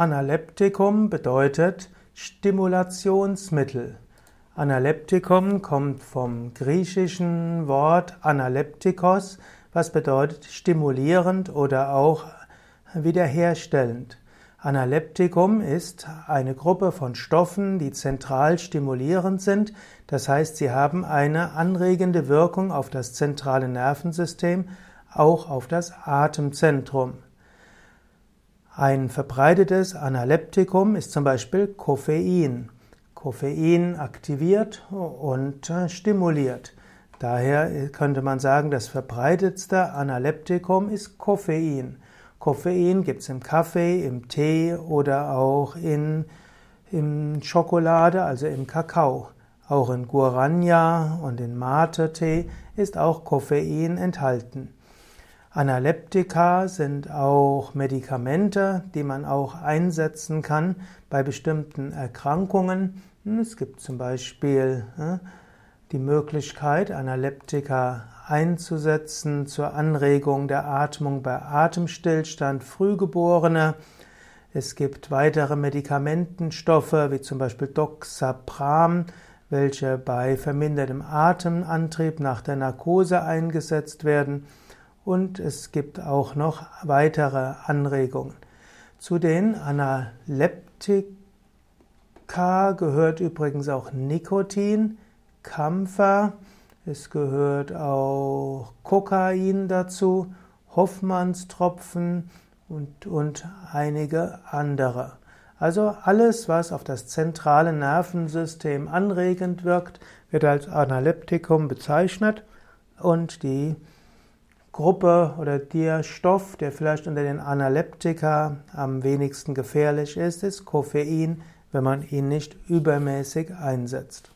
Analeptikum bedeutet Stimulationsmittel. Analeptikum kommt vom griechischen Wort analeptikos, was bedeutet stimulierend oder auch wiederherstellend. Analeptikum ist eine Gruppe von Stoffen, die zentral stimulierend sind, das heißt, sie haben eine anregende Wirkung auf das zentrale Nervensystem, auch auf das Atemzentrum. Ein verbreitetes Analeptikum ist zum Beispiel Koffein. Koffein aktiviert und stimuliert. Daher könnte man sagen, das verbreitetste Analeptikum ist Koffein. Koffein gibt es im Kaffee, im Tee oder auch in, in Schokolade, also im Kakao. Auch in Guarana und in Mate-Tee ist auch Koffein enthalten. Analeptika sind auch Medikamente, die man auch einsetzen kann bei bestimmten Erkrankungen. Es gibt zum Beispiel die Möglichkeit, Analeptika einzusetzen zur Anregung der Atmung bei Atemstillstand Frühgeborener. Es gibt weitere Medikamentenstoffe, wie zum Beispiel Doxapram, welche bei vermindertem Atemantrieb nach der Narkose eingesetzt werden. Und es gibt auch noch weitere Anregungen. Zu den Analeptika gehört übrigens auch Nikotin, Kampfer, es gehört auch Kokain dazu, Hoffmannstropfen und, und einige andere. Also alles, was auf das zentrale Nervensystem anregend wirkt, wird als Analeptikum bezeichnet und die Gruppe oder der Stoff, der vielleicht unter den Analeptika am wenigsten gefährlich ist, ist Koffein, wenn man ihn nicht übermäßig einsetzt.